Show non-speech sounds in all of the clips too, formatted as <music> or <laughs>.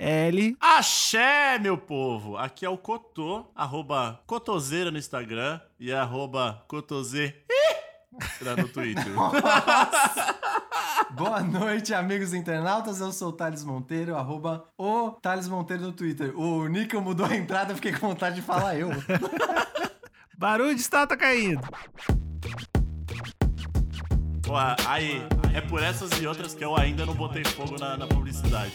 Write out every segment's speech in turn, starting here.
N-I-C-K-E-L. Axé, meu povo! Aqui é o Cotô, arroba Cotoseira no Instagram e arroba Cotoseira no Twitter. Boa noite, amigos internautas. Eu sou o Thales Monteiro, arroba o Thales Monteiro no Twitter. O Nico mudou a entrada, eu fiquei com vontade de falar eu. <laughs> Barulho de estátua caindo. Porra, aí, é por essas e outras que eu ainda não botei fogo na, na publicidade.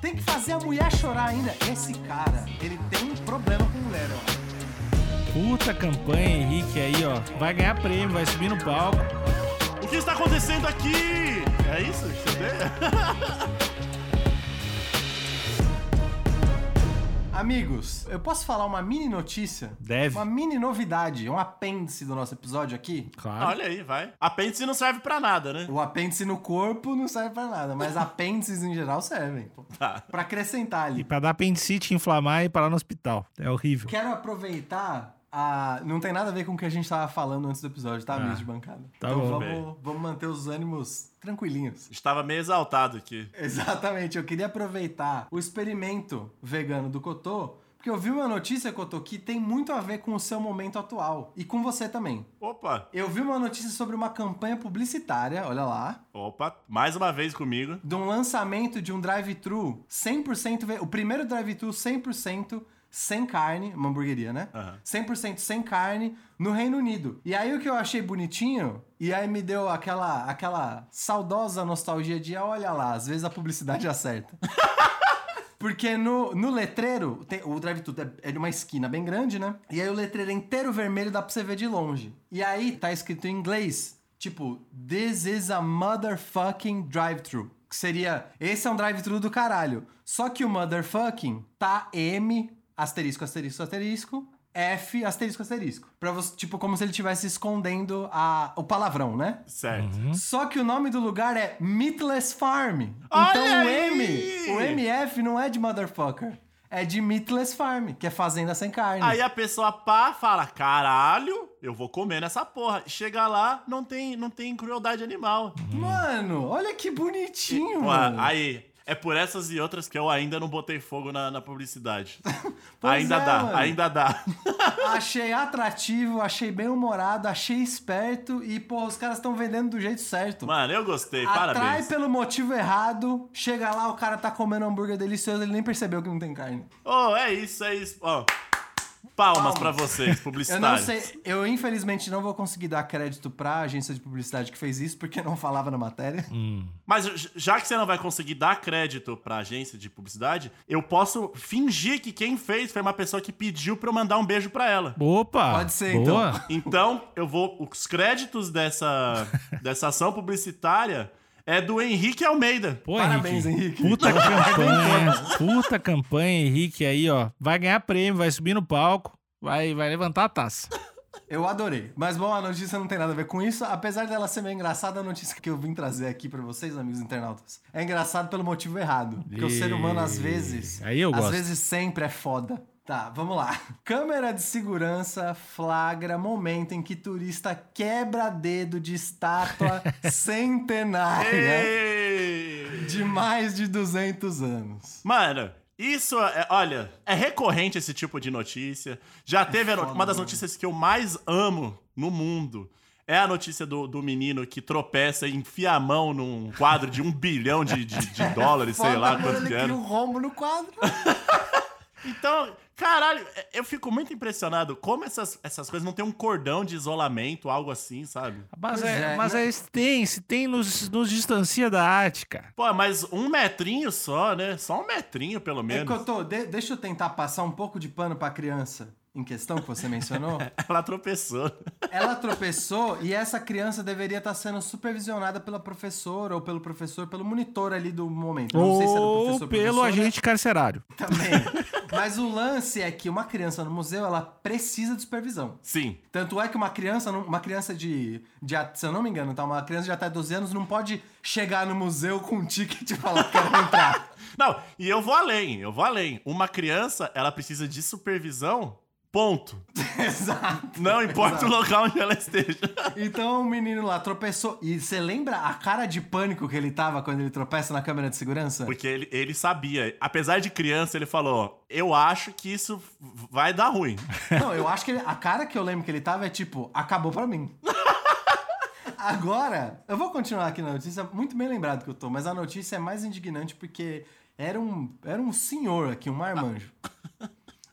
Tem que fazer a mulher chorar ainda. Esse cara, ele tem um problema com mulher, ó. Puta campanha, Henrique aí, ó. Vai ganhar prêmio, vai subir no palco. O que está acontecendo aqui? É isso que você vê? <laughs> Amigos, eu posso falar uma mini notícia? Deve. Uma mini novidade, um apêndice do nosso episódio aqui? Claro. Olha aí, vai. Apêndice não serve pra nada, né? O apêndice no corpo não serve pra nada, mas <laughs> apêndices em geral servem. Tá. Pra acrescentar E ali. pra dar apendicite, inflamar e parar no hospital. É horrível. Quero aproveitar a. Não tem nada a ver com o que a gente tava falando antes do episódio, tá, Ah, de bancada? tá então bom. vamos, vamos manter os ânimos tranquilinhos. Estava meio exaltado aqui. Exatamente, eu queria aproveitar o experimento vegano do Cotô, porque eu vi uma notícia, Cotô, que tem muito a ver com o seu momento atual e com você também. Opa, Eu vi uma notícia sobre uma campanha publicitária, olha lá, opa, mais uma vez comigo. de um lançamento de um drive-thru 100% ve- o primeiro drive-thru 100% sem carne, uma hamburgueria, né? Aham. 100% sem carne no Reino Unido. E aí o que eu achei bonitinho, e aí me deu aquela aquela saudosa nostalgia de olha lá, às vezes a publicidade acerta. <laughs> Porque no, no letreiro, tem- o drive-thru é- é de uma esquina bem grande, né? E aí o letreiro é inteiro vermelho, dá pra você ver de longe. E aí tá escrito em inglês, tipo, This is a motherfucking drive-thru. Que seria, esse é um drive-thru do caralho. Só que o motherfucking tá M, asterisco, asterisco, asterisco, F, asterisco, asterisco. Pra você, tipo, como se ele estivesse escondendo a, o palavrão, né? Certo. Só que o nome do lugar é Meatless Farm. Olha então o aí! M, o MF não é de motherfucker. É de Meatless Farm, que é fazenda sem carne. Aí a pessoa pá, fala, caralho, eu vou comer nessa porra. Chega lá, não tem, não tem crueldade animal. Mano, olha que bonitinho, Pô, mano. aí, é por essas e outras que eu ainda não botei fogo na, na publicidade. <laughs> Ainda é, dá, mano. ainda dá. <laughs> Achei atrativo, achei bem humorado, achei esperto e, pô, os caras estão vendendo do jeito certo. Mano, eu gostei, Atrai parabéns. pelo motivo errado, chega lá, o cara tá comendo hambúrguer delicioso, ele nem percebeu que não tem carne. Oh, é isso, é isso. Ó, palmas, Palmas. pra vocês, <laughs> Eu não publicitários. sei, eu infelizmente não vou conseguir dar crédito pra agência de publicidade que fez isso, porque não falava na matéria. Mas j- já que você não vai conseguir dar crédito pra agência de publicidade, eu posso fingir que quem fez foi uma pessoa que pediu pra eu mandar um beijo pra ela. Opa! Pode ser, boa. Então, eu vou. Os créditos dessa, <laughs> dessa ação publicitária é do Henrique Almeida. Pô, Parabéns, Henrique. Puta campanha. Puta campanha, Henrique aí, ó. Vai ganhar prêmio, vai subir no palco, vai, vai levantar a taça. Eu adorei. Mas bom, a notícia não tem nada a ver com isso. Apesar dela ser meio engraçada, a notícia que eu vim trazer aqui pra vocês, amigos internautas, é engraçado pelo motivo errado. Porque o ser humano, às vezes. Aí eu às gosto. vezes sempre é foda. Tá, vamos lá. Câmera de segurança flagra momento em que turista quebra dedo de estátua <laughs> centenária de mais de 200 anos. Mano, isso é, olha, é recorrente esse tipo de notícia. Já teve a no- foda, uma das notícias que eu mais amo no mundo. É a notícia do, do menino que tropeça e enfia a mão num quadro de um bilhão de, de- de <laughs> dólares, sei Foda, lá mano, quanto ele que era. um rombo no quadro. <laughs> Então, caralho, é- eu fico muito impressionado como essas, essas coisas não tem um cordão de isolamento, algo assim, sabe? Mas, é, é, mas né? é, se tem, se tem, nos, nos distancia da arte, cara. Pô, mas um metrinho só, né? Só um metrinho, pelo É menos. que eu tô. de- deixa eu tentar passar um pouco de pano pra criança em questão que você mencionou. <laughs> Ela tropeçou. ela tropeçou e essa criança deveria estar sendo supervisionada pela professora ou pelo professor, pelo monitor ali do momento. Não sei se era Ou professor pelo professora, agente carcerário. Também. Mas o lance é que uma criança no museu, ela precisa de supervisão. Sim. Tanto é que uma criança, uma criança de, de, se eu não me engano, tá? Uma criança de até 12 anos não pode chegar no museu com um ticket e falar que quero entrar. <laughs> Não, e eu vou além, eu vou além. Uma criança, ela precisa de supervisão, ponto. <laughs> Exato. Não importa o local onde ela esteja. <laughs> Então o menino lá tropeçou. E você lembra a cara de pânico que ele tava quando ele tropeça na câmera de segurança? Porque ele, ele sabia. Apesar de criança, ele falou: Eu acho que isso vai dar ruim. <laughs> Não, eu acho que ele- a cara que eu lembro que ele tava é tipo, acabou pra mim. Agora, eu vou continuar aqui na notícia, muito bem lembrado que eu tô, mas a notícia é mais indignante porque era um, era um senhor aqui, um marmanjo.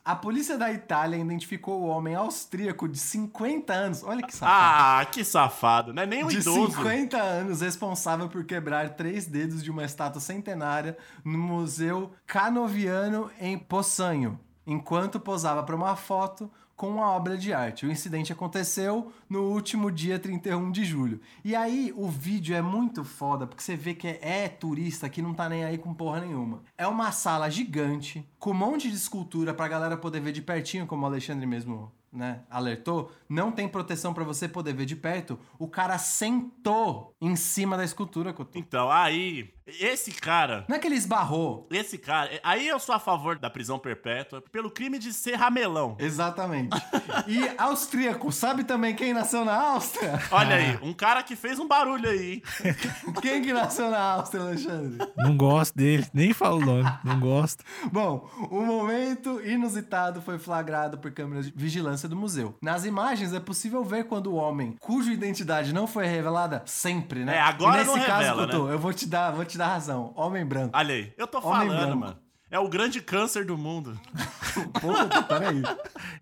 A polícia da Itália identificou o homem austríaco de 50 anos. Olha que safado. Ah, que safado, né? Nem um de idoso. 50 anos, responsável por quebrar três dedos de uma estátua centenária no Museu Canoviano em Poçanho, enquanto posava para uma foto com uma obra de arte. O incidente aconteceu no último dia 31 de julho. E aí o vídeo é muito foda, porque você vê que é, é turista que não tá nem aí com porra nenhuma. É uma sala gigante, com um monte de escultura pra galera poder ver de pertinho, como o Alexandre mesmo né, alertou, não tem proteção pra você poder ver de perto. O cara sentou em cima da escultura. Então, aí, esse cara. Não é que ele esbarrou. Esse cara. Aí eu sou a favor da prisão perpétua pelo crime de ser ramelão. Exatamente. <laughs> E austríaco, sabe também quem nasceu na Áustria? Olha aí, um cara que fez um barulho aí. hein? <laughs> Quem que nasceu na Áustria, Alexandre? Não gosto dele, nem falo o nome, não gosto. Bom, o momento inusitado foi flagrado por câmeras de vigilância do museu. Nas imagens é possível ver quando o homem, cuja identidade não foi revelada, sempre, né? É, agora E nesse não caso, revela, Couto, né? eu vou te dar, vou te dar razão. Homem branco. Olha aí, eu tô Homem falando, branco. mano. É o grande câncer do mundo. <laughs> Pô, peraí.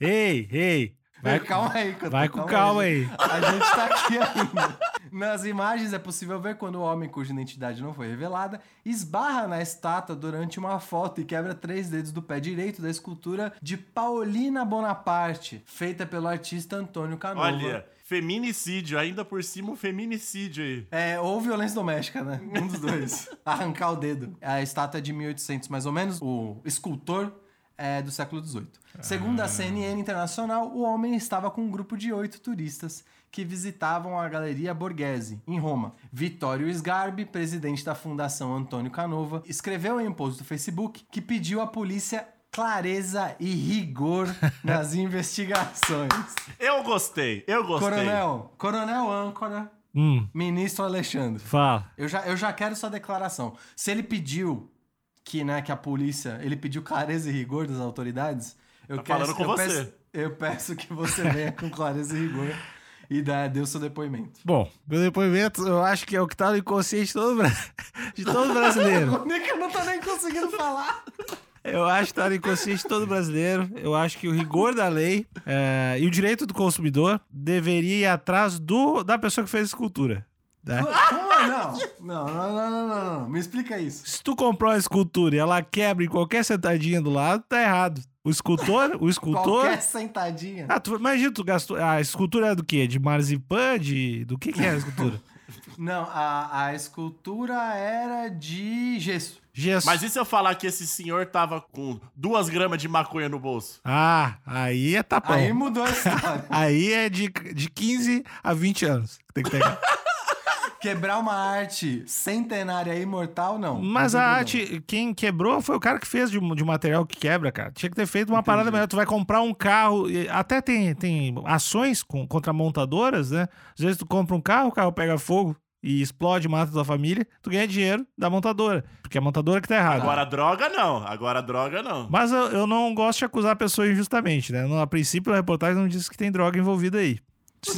Ei, ei, vai, calma aí, Couto, vai com calma aí. A gente tá aqui ainda. Nas imagens é possível ver quando o homem cuja identidade não foi revelada esbarra na estátua durante uma foto e quebra três dedos do pé direito da escultura de Paulina Bonaparte, feita pelo artista Antônio Canova. Olha, feminicídio, ainda por cima um feminicídio aí. É, ou violência doméstica, né? Um dos dois. <laughs> Arrancar o dedo. A estátua é de 1800, mais ou menos. O escultor é do século XVIII. Segundo a CNN Internacional, o homem estava com um grupo de oito turistas que visitavam a Galeria Borghese, em Roma. Vittorio Sgarbi, presidente da Fundação Antônio Canova, escreveu em um post do Facebook que pediu à polícia clareza e rigor <laughs> nas investigações. Eu gostei, eu gostei. Coronel, Coronel Âncora, Hum, Ministro Alexandre. fala. Eu já, eu já quero sua declaração. Se ele pediu que, né, que a polícia, ele pediu clareza e rigor das autoridades, eu Tá quero falando com eu você. Peço, eu peço que você venha com clareza e rigor e dá, dê o seu depoimento. Bom, meu depoimento, eu acho que é o que tá no inconsciente de todo, <laughs> de todo brasileiro. <laughs> O Nick não tá nem conseguindo falar. Eu acho que tá no inconsciente todo brasileiro. Eu acho que o rigor da lei é, e o direito do consumidor deveria ir atrás do, da pessoa que fez a escultura. né? Não. Não, não, não, não, não, não. Me explica isso. Se tu comprou uma escultura e ela quebra em qualquer sentadinha do lado, tá errado. O escultor, o escultor. Qualquer sentadinha. Ah, tu, imagina, tu gastou. A escultura é do quê? De marzipan? De. Do que, que é a escultura? <laughs> Não, a, a escultura era de gesso. Gesso. Mas e se eu falar que esse senhor tava com duas gramas de maconha no bolso? Ah, aí é tapão. Aí Aí, mudou a história. <laughs> é de, de 15 a 20 anos. que Tem que pegar. <laughs> Quebrar uma arte centenária e imortal, não. Mas Não a arte, quem quebrou foi o cara que fez de, de material que quebra, cara. Tinha que ter feito uma parada melhor. Tu vai comprar um carro, e até tem, tem ações com, contra montadoras, né? Às vezes tu compra um carro, o carro pega fogo e explode, mata tua família, tu ganha dinheiro da montadora. Porque é a montadora que tá errada. Agora droga não, agora droga não. Mas eu, eu não gosto de acusar a pessoa injustamente, né? No, a princípio, a reportagem não diz que tem droga envolvida aí.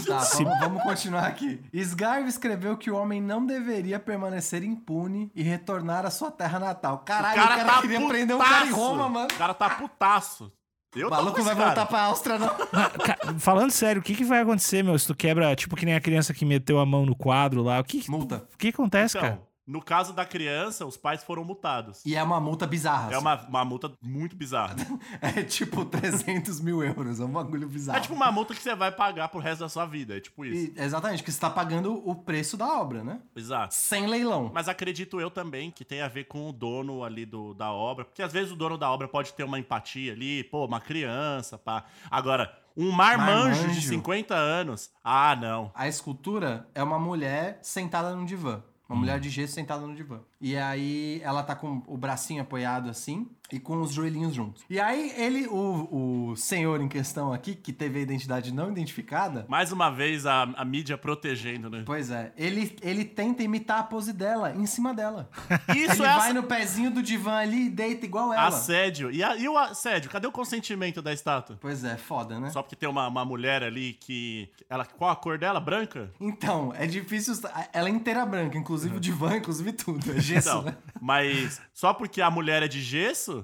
Tá, vamos, vamos continuar aqui. Sgarve escreveu que o homem não deveria permanecer impune e retornar à sua terra natal. Caralho, o cara, tá queria prender um cara em putaço. Roma, mano. O cara tá putaço. Eu O maluco com vai cara. voltar pra Áustria, não. <laughs> Falando sério, o que, que vai acontecer, meu? Se tu quebra, tipo que nem a criança que meteu a mão no quadro lá, o que, que- Multa. o que acontece, Então, cara? No caso da criança, os pais foram multados. E é uma multa bizarra. É uma, uma multa muito bizarra. <laughs> É tipo 300 mil euros. É um bagulho bizarro. É tipo uma multa que você vai pagar pro resto da sua vida. É tipo isso. E- exatamente, que você tá pagando o preço da obra, né? Exato. Sem leilão. Mas acredito eu também que tem a ver com o dono ali do, da obra. Porque às vezes o dono da obra pode ter uma empatia ali, pô, uma criança, pá. Agora, um marmanjo, Marmanjo. de 50 anos. Ah, não. A escultura é uma mulher sentada num divã. Uma mulher de gesso sentada no divã. E aí ela tá com o bracinho apoiado assim e com os joelhinhos juntos. E aí ele, o, o senhor em questão aqui, que teve a identidade não identificada, Mais uma vez a, a mídia protegendo, né? pois é, ele, ele tenta imitar a pose dela em cima dela. <laughs> Isso ele é vai ass- no pezinho do divã ali e deita igual ela. assédio. E, a- e o assédio? Cadê o consentimento da estátua? Pois é, foda, né? Só porque tem uma, uma mulher ali que. Ela, qual a cor dela? Branca? Então, é difícil. Ela é inteira branca, inclusive o divã, inclusive tudo. É gesso, Então, né? mas só porque a mulher é de gesso,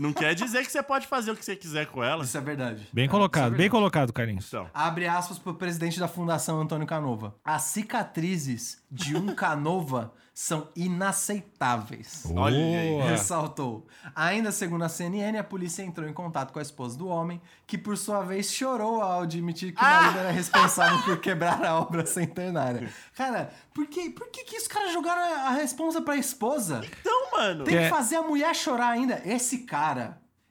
não quer dizer que você pode fazer o que você quiser com ela. Isso é verdade. Bem É, colocado, é bem verdade. colocado, Carlinhos. Então, Abre aspas pro presidente da Fundação Antônio Canova. As cicatrizes de um Canova são inaceitáveis. Olha aí. Ressaltou. Ainda segundo a CNN, a polícia entrou em contato com a esposa do homem, que por sua vez chorou ao admitir que o marido era responsável por quebrar a obra centenária. Cara, por que, por que, que os caras jogaram a a responsa pra esposa? então mano. Tem que É. fazer a mulher chorar ainda. Esse cara,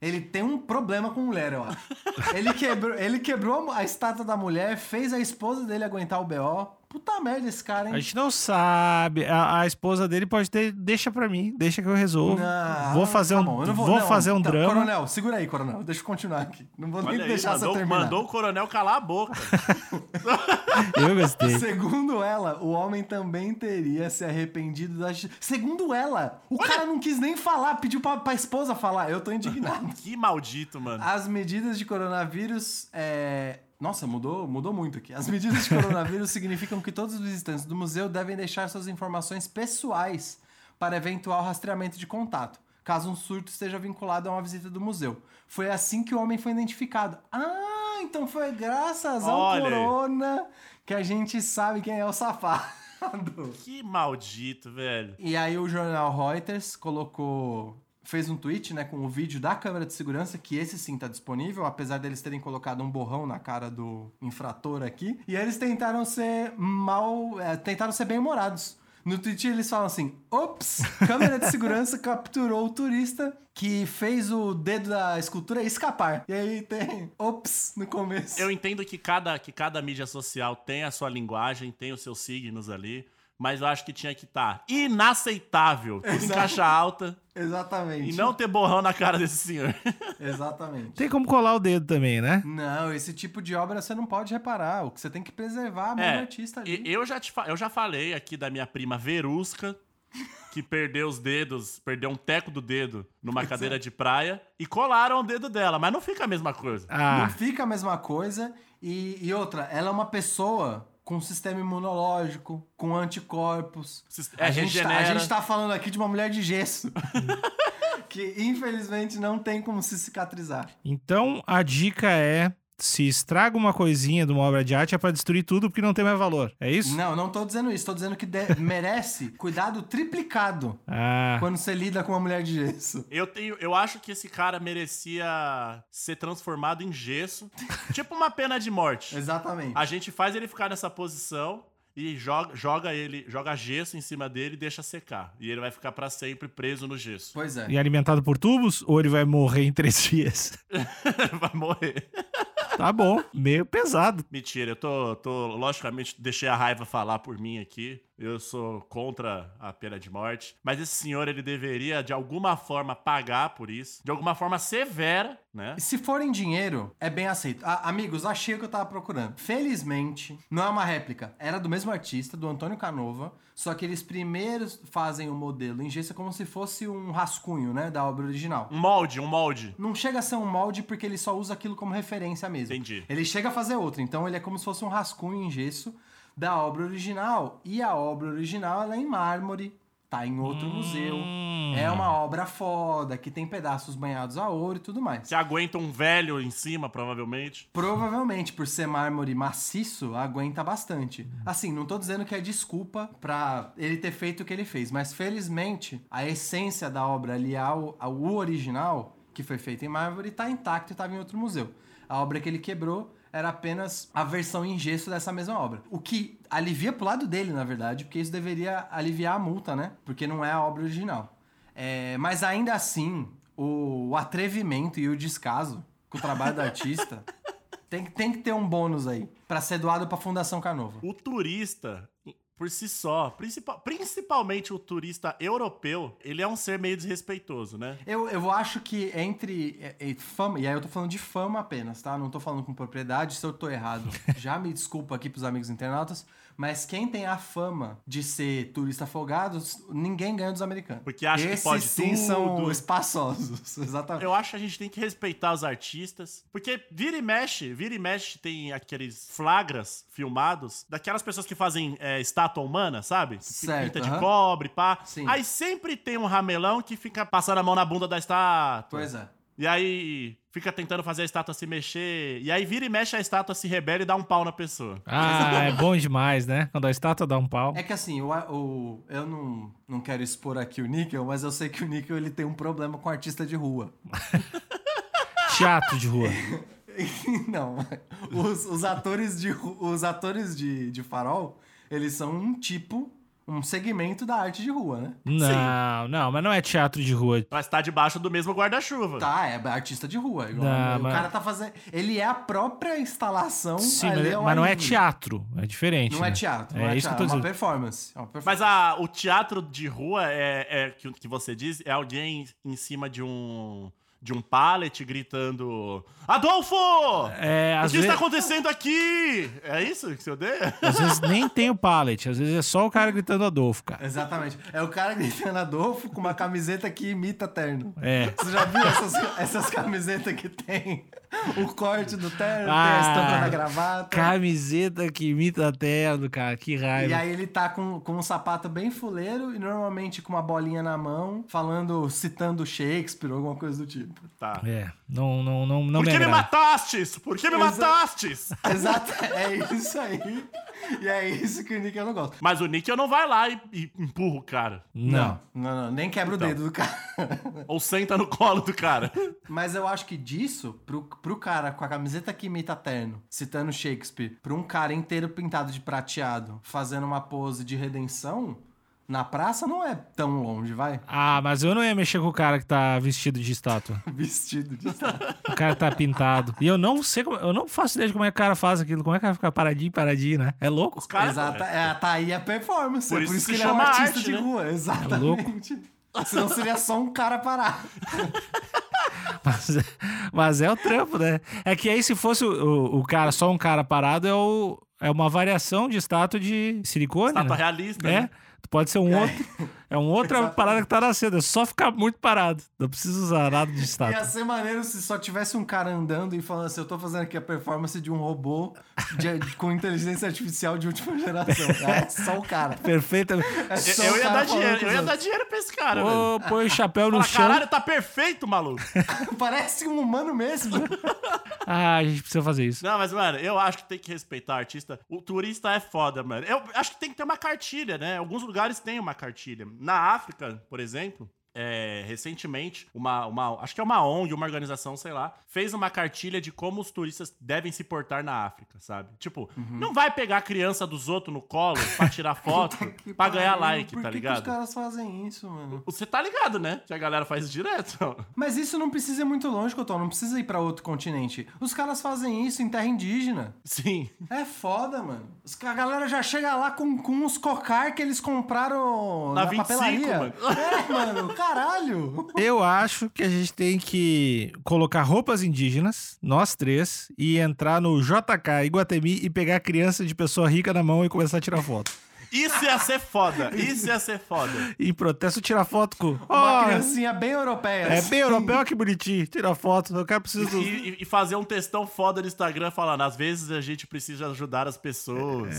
ele tem um problema com mulher, eu acho. <laughs> Ele quebrou, ele quebrou a estátua da mulher, fez a esposa dele aguentar o BO. Puta merda esse cara, hein? A gente não sabe. A, a esposa dele pode ter. Deixa pra mim, deixa que eu resolvo. Não, vou fazer tá um, bom, eu não vou, não, fazer um tá, drama. Coronel, segura aí, coronel. Deixa eu continuar aqui. Não vou Olha nem aí, deixar mandou, você terminar. mandou o coronel calar a boca. <laughs> Eu gostei. Segundo ela, o homem também teria se arrependido da. Segundo ela, o cara não quis nem falar, pediu pra, pra esposa falar. Eu tô indignado. <laughs> que maldito, mano. As medidas de coronavírus. É... Nossa, mudou, mudou muito aqui. As medidas de coronavírus <laughs> significam que todos os visitantes do museu devem deixar suas informações pessoais para eventual rastreamento de contato, caso um surto esteja vinculado a uma visita do museu. Foi assim que o homem foi identificado. Ah, então foi graças ao Olha corona que a gente sabe quem é o safado. Que maldito, velho. E aí o jornal Reuters colocou fez um tweet, né, com o vídeo da câmera de segurança, que esse sim tá disponível, apesar deles terem colocado um borrão na cara do infrator aqui. E eles tentaram ser mal, é, tentaram ser bem humorados. No tweet eles falam assim: "Ops, câmera de segurança <laughs> capturou o turista que fez o dedo da escultura escapar". E aí tem ops no começo. Eu entendo que cada, que cada mídia social tem a sua linguagem, tem os seus signos ali, mas eu acho que tinha que estar inaceitável, <laughs> tudo em caixa alta, Exatamente. e não ter borrão na cara desse senhor. <laughs> Exatamente. Tem como colar o dedo também, né? Não, esse tipo de obra você não pode reparar. O que você tem que preservar a mão É, do artista ali. e- eu já, te eu já falei aqui da minha prima Verusca, que perdeu os dedos, perdeu um teco do dedo numa cadeira de praia, e colaram o dedo dela, mas não fica a mesma coisa. Não Ah, fica a mesma coisa. E, e outra, ela é uma pessoa com sistema imunológico, com anticorpos. Sis- a, é, gente tá, a gente tá falando aqui de uma mulher de gesso. <laughs> que infelizmente não tem como se cicatrizar. então a dica é: se estraga uma coisinha de uma obra de arte, é pra destruir tudo porque não tem mais valor. É isso? Não, não tô dizendo isso. Tô dizendo que <laughs> merece cuidado triplicado Ah, quando você lida com uma mulher de gesso. Eu tenho, eu acho que esse cara merecia ser transformado em gesso, <laughs> tipo uma pena de morte. Exatamente. A gente faz ele ficar nessa posição e joga, joga ele, joga gesso em cima dele e deixa secar. E ele vai ficar pra sempre preso no gesso. Pois é. e alimentado por tubos ou ele vai morrer em três <laughs> dias? vai morrer. Tá bom, meio pesado. Mentira, eu tô, tô, logicamente, deixei a raiva falar por mim aqui. Eu sou contra a pena de morte. Mas esse senhor, ele deveria, de alguma forma, pagar por isso. De alguma forma severa, né? Se for em dinheiro, é bem aceito. Ah, amigos, achei o que eu tava procurando. Felizmente, não é uma réplica. Era do mesmo artista, do Antônio Canova. Só que eles primeiro fazem o modelo em gesso como se fosse um rascunho, né? Da obra original. Um molde, um molde. Não chega a ser um molde porque ele só usa aquilo como referência mesmo. Entendi. Ele chega a fazer outro. Então ele é como se fosse um rascunho em gesso da obra original. E a obra original ela é em mármore, tá em outro museu. Hum. É uma obra foda, que tem pedaços banhados a ouro e tudo mais. Se aguenta um velho em cima, provavelmente. Provavelmente, por ser mármore maciço, aguenta bastante. Assim, não tô dizendo que é desculpa pra ele ter feito o que ele fez, mas felizmente a essência da obra ali, ao, ao original, que foi feito em mármore, tá intacto e tava em outro museu. A obra que ele quebrou era apenas a versão em gesso dessa mesma obra. O que alivia pro lado dele, na verdade, porque isso deveria aliviar a multa, né? Porque não é a obra original. É, mas ainda assim, o, atrevimento e o descaso com o trabalho do artista <laughs> tem, que- tem que ter um bônus aí pra ser doado pra Fundação Canova. O turista, por si só, principal- principalmente o turista europeu, ele é um ser meio desrespeitoso, né? Eu, eu acho que entre é, é, fama, e aí eu tô falando de fama apenas, tá? Não tô falando com propriedade, se eu tô errado, <laughs> já me desculpa aqui pros amigos internautas, mas quem tem a fama de ser turista folgado, ninguém ganha dos americanos. Porque acha que Esses pode sim tudo. são espaçosos, <laughs> exatamente. Eu acho que a gente tem que respeitar os artistas. Porque vira e mexe, vira e mexe tem aqueles flagras filmados daquelas pessoas que fazem é, estátua humana, sabe? Que Certo, Pinta de aham. cobre, pá. Sim. Aí sempre tem um ramelão que fica passando a mão na bunda da estátua. Pois é. E aí fica tentando fazer a estátua se mexer. E aí vira e mexe a estátua se rebela e dá um pau na pessoa. Ah, é bom demais, né? Quando a estátua dá um pau. É que assim, o, o- eu não, não quero expor aqui o Níquel, mas eu sei que o Níquel ele tem um problema com artista de rua. <laughs> Teatro de rua. <laughs> não, os, os atores, de, os atores de, de farol, eles são um tipo, um segmento da arte de rua, né? Não, não, mas não é teatro de rua. Mas tá debaixo do mesmo guarda-chuva. Tá, é artista de rua. Igual, Não, o mas- cara tá fazendo. Ele é a própria instalação. Sim, ali mas, ao mas não é teatro. É diferente. Não é né? teatro. É, não é, isso que eu teatro, tô é uma dizendo. performance. É uma performance. Mas a, o teatro de rua é, é que, que você diz é alguém em cima de um de um pallet gritando Adolfo! É, o que está acontecendo aqui? É isso que você odeia? às vezes nem tem o pallet, às vezes é só o cara gritando Adolfo, cara. Exatamente. É o cara gritando Adolfo com uma camiseta que imita terno. É. Você já viu essas, essas camisetas que tem <laughs> o corte do terno, tem Ah, a estampa da gravata? Camiseta que imita terno, cara, que raiva. E aí ele tá com, com um sapato bem fuleiro e normalmente com uma bolinha na mão, falando, citando Shakespeare ou alguma coisa do tipo. Tá. É, não, não, não, não Por me que me agrada. matastes? Por que me Exa- matastes? <laughs> Exato, é isso aí. E é isso que o Nick eu não gosto. Mas o Níquel não vai lá e, e empurra o cara. Não. Não, não, nem quebra Então. o dedo do cara. <laughs> Ou senta no colo do cara. Mas eu acho que disso, pro, pro cara com a camiseta que imita terno, citando Shakespeare, pra um cara inteiro pintado de prateado, fazendo uma pose de redenção, na praça não é tão longe, vai? Ah, mas eu não ia mexer com o cara que tá vestido de estátua. <laughs> Vestido de O cara tá pintado. E eu não sei como. Eu não faço ideia de como é que o cara faz aquilo. Como é que o cara fica paradinho, paradinho, né? É louco? Os caras. Exato, é, tá aí a performance. Por é isso por isso que que ele é um artista arte, de né? rua. Exatamente. Senão seria só um cara parado. <laughs> Mas, mas é o trampo, né? É que aí, se fosse o, o, cara, só um cara parado, é, o, é uma variação de estátua de silicone. Estátua né? realista. É. né? Pode ser um outro. É uma outra Exatamente. parada que tá nascendo. É só ficar muito parado. Não precisa usar nada de Ia estátua. ser maneiro se só tivesse um cara andando e falando assim: eu tô fazendo aqui a performance de um robô de- com inteligência artificial de última geração. <laughs> É só o cara. Perfeita. É só Eu, o ia cara dar dinheiro, eu ia dar dinheiro pra esse cara. Ô, põe o chapéu no Fala, chão. caralho, tá perfeito, maluco. <laughs> Parece um humano mesmo. <laughs> Ah, a gente precisa fazer isso. Não, mas, mano, eu acho que tem que respeitar o artista. O turista é foda, mano. Eu acho que tem que ter uma cartilha, né? Alguns lugares têm uma cartilha. Na África, por exemplo. É, recentemente, uma, uma, acho que é uma ONG, uma organização, sei lá, fez uma cartilha de como os turistas devem se portar na África, sabe? Tipo, Uhum. não vai pegar a criança dos outros no colo pra tirar <laughs> foto, pra ganhar like, Por tá que ligado? Que os caras fazem isso, mano? Você tá ligado, né? Que a galera faz direto. <laughs> Mas isso não precisa ir muito longe, Cotô. Não precisa ir pra outro continente. Os caras fazem isso em terra indígena. Sim. É foda, mano. A galera já chega lá com, com uns cocar que eles compraram Na na, 25, papelaria. mano. É, mano, caralho. Eu acho que a gente tem que colocar roupas indígenas, nós três, e entrar no JK Iguatemi e pegar a criança de pessoa rica na mão e começar a tirar foto. Isso ia ser foda. Isso ia ser foda. Em protesto, tira foto com. Uma Ó, criancinha bem europeia. é bem europeu, olha que bonitinho. Tira foto. Eu quero preciso. E, e fazer um textão foda no Instagram falando, às vezes a gente precisa ajudar as pessoas,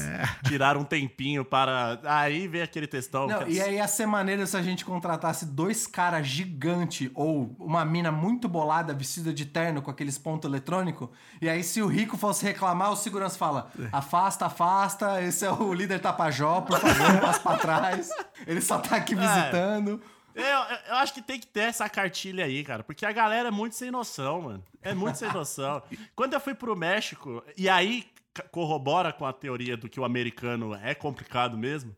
tirar um tempinho para... Aí vem aquele textão. Não, que- e aí ia ser maneiro se a gente contratasse dois caras gigante ou uma mina muito bolada vestida de terno com aqueles pontos eletrônicos. E aí, se o rico fosse reclamar, o segurança fala: afasta, afasta, esse é o líder Tapajó, por favor, <laughs> passa pra trás. Ele só tá aqui visitando. Eu, eu- eu acho que tem que ter essa cartilha aí, cara. Porque a galera é muito sem noção, mano. É muito sem noção. <laughs> Quando eu fui pro México, e aí corrobora com a teoria do que o americano é complicado mesmo.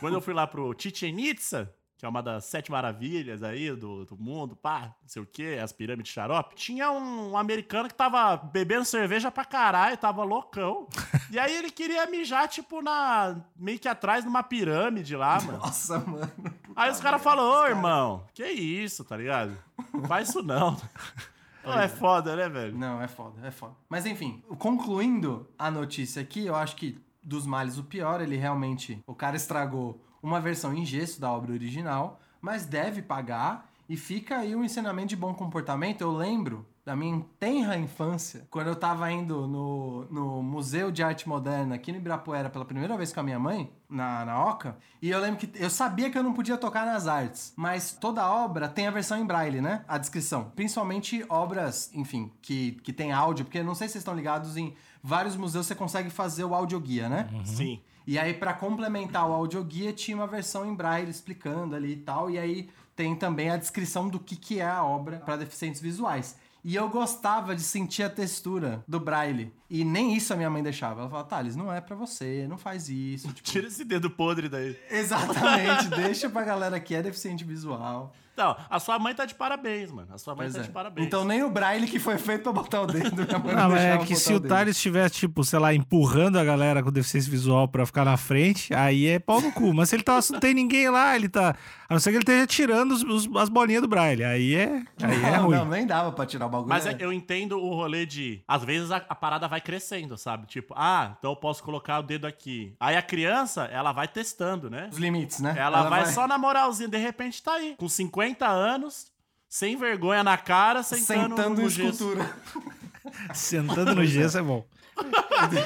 Quando eu fui lá pro Chichen Itza, que é uma das sete maravilhas aí do, do mundo, pá, não sei o quê, as pirâmides de xarope, tinha um, um americano que tava bebendo cerveja pra caralho, tava loucão. <laughs> E aí ele queria mijar, tipo, na. meio que atrás numa pirâmide lá, mano. Nossa, mano. Aí os caras falam, ô irmão, que isso, tá ligado? Não faz isso não. <laughs> Pô, é foda, né, velho? Não, é foda, é foda. Mas enfim, concluindo a notícia aqui, eu acho que dos males o pior, ele realmente. O cara estragou uma versão em gesso da obra original, mas deve pagar. E fica aí um ensinamento de bom comportamento. Eu lembro da minha tenra infância, quando eu tava indo no, no Museu de Arte Moderna aqui no Ibirapuera pela primeira vez com a minha mãe, na, na Oca, e eu lembro que eu sabia que eu não podia tocar nas artes, mas toda obra tem a versão em braille, né? A descrição. Principalmente obras, enfim, que, que tem áudio, porque não sei se vocês estão ligados em vários museus você consegue fazer o audioguia, né? Sim. E aí, pra complementar o audioguia, tinha uma versão em braille explicando ali e tal. E aí tem também a descrição do que, que é a obra para deficientes visuais. E eu gostava de sentir a textura do braille. E nem isso a minha mãe deixava. Ela falava, Thales, não é pra você, não faz isso. <laughs> Tipo, Tira esse dedo podre daí. exatamente, <laughs> deixa pra galera que é deficiente visual. Não, a sua mãe tá de parabéns, mano. A sua mãe Pois tá é. de parabéns. Então nem o braille que foi feito pra botar o dedo, minha mãe Não, não mas é que se o dedo. Thales estivesse, tipo, sei lá, empurrando a galera com deficiência visual pra ficar na frente, aí é pau no cu. Mas se ele tá, não tem ninguém lá, ele tá. A não ser que ele esteja tirando os- os- as bolinhas do Braille. Aí é, aí é não, ruim. não, nem dava pra tirar o bagulho. Mas né? é- eu entendo o rolê de. Às vezes a, a parada vai crescendo, sabe? Tipo, ah, então eu posso colocar o dedo aqui. Aí a criança, ela vai testando, né? Os limites, né? Ela, vai, só na moralzinha, de repente tá aí. Com 50 anos, sem vergonha na cara, sentando, sentando no em gesso. escultura. <laughs> Sentando no gesso é bom.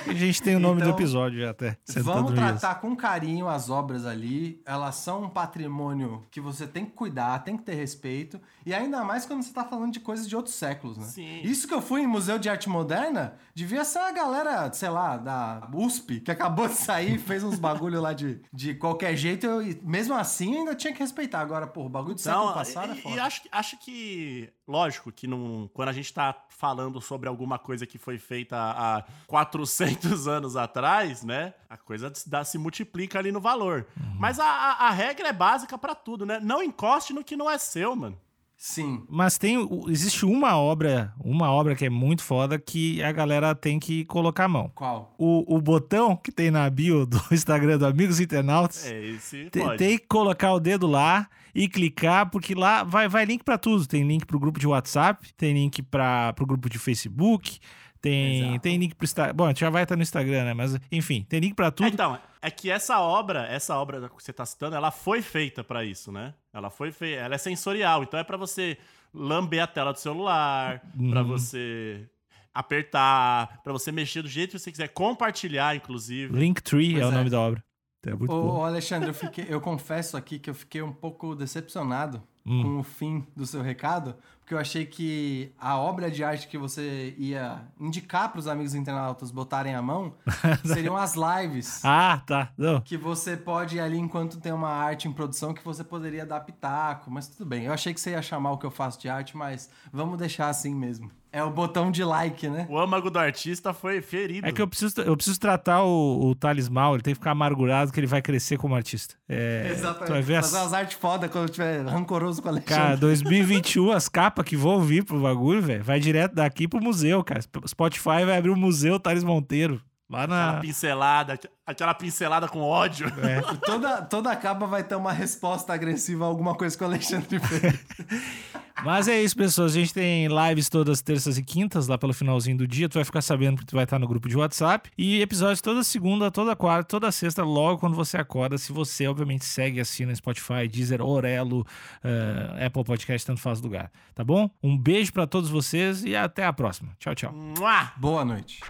A gente tem o nome do Então, episódio já até. Vamos tratar com carinho as obras ali. Elas são um patrimônio que você tem que cuidar, tem que ter respeito. E ainda mais quando você tá falando de coisas de outros séculos, né? Sim. Isso que eu fui em Museu de Arte Moderna, devia ser a galera, sei lá, da USP, que acabou de sair, fez uns bagulho lá de, de qualquer jeito. eu- e mesmo assim, ainda tinha que respeitar. Agora, pô, o bagulho do século Não, passado é e, foda. e acho, acho que, lógico, que não, quando a gente tá falando sobre alguma coisa que foi feita há 400 <laughs> anos atrás, né? A coisa se, dá- se multiplica ali no valor. Mas a, a- a regra é básica pra tudo, né? Não encoste no que não é seu, mano. Sim. Mas tem, existe uma obra, uma obra que é muito foda que a galera tem que colocar a mão. Qual? O, o botão que tem na bio <laughs> do Instagram do Amigos Internautas, É, esse te- pode. tem que colocar o dedo lá e clicar, porque lá vai, vai link pra tudo. Tem link pro grupo de WhatsApp, tem link para pro grupo de Facebook, tem, Exato. tem link pro Instagram. Bom, já vai estar no Instagram, né? Mas enfim, tem link pra É, tudo. Então, é que essa obra, essa obra que você tá citando, ela foi feita pra isso, né? Ela foi feita, ela é sensorial, então é pra você lamber a tela do celular, pra Uhum. você apertar, pra você mexer do jeito que você quiser, compartilhar, inclusive. Linktree Pois é o é. nome da obra. É muito Ô, bom. ô, Alexandre, eu, fiquei- eu confesso aqui que eu fiquei um pouco decepcionado Hum. com o fim do seu recado, porque eu achei que a obra de arte que você ia indicar para os amigos internautas botarem a mão <laughs> seriam as lives. Ah, tá. Não. Que você pode ir ali enquanto tem uma arte em produção que você poderia dar pitaco, mas tudo bem. Eu achei que você ia chamar o que eu faço de arte, mas vamos deixar assim mesmo. É o botão de like, né? O âmago do artista foi ferido. É que eu preciso, eu preciso tratar o, o Thales mal, ele tem que ficar amargurado que ele vai crescer como artista. É, <laughs> Tu vai ver as- Fazer umas artes foda quando eu tiver rancoroso com o Alexandre. Cara, 2021, as capas que vão vir pro bagulho, velho, vai direto daqui pro museu, cara. Spotify vai abrir o museu Thales Monteiro. Lá Aquela na. pincelada, aquela pincelada com ódio. É. Toda, toda capa vai ter uma resposta agressiva a alguma coisa que o Alexandre fez. <laughs> Mas é isso, pessoas. A gente tem lives todas terças e quintas, lá pelo finalzinho do dia. Tu vai ficar sabendo porque tu vai estar no grupo de WhatsApp. E episódios toda segunda, toda quarta, toda sexta, logo quando você acorda. Se você, obviamente, segue assim no Spotify, Deezer, Orelo, uh, Apple Podcast, tanto faz lugar. Tá bom? Um beijo para todos vocês e até a próxima. Tchau, tchau. Mua! Boa noite.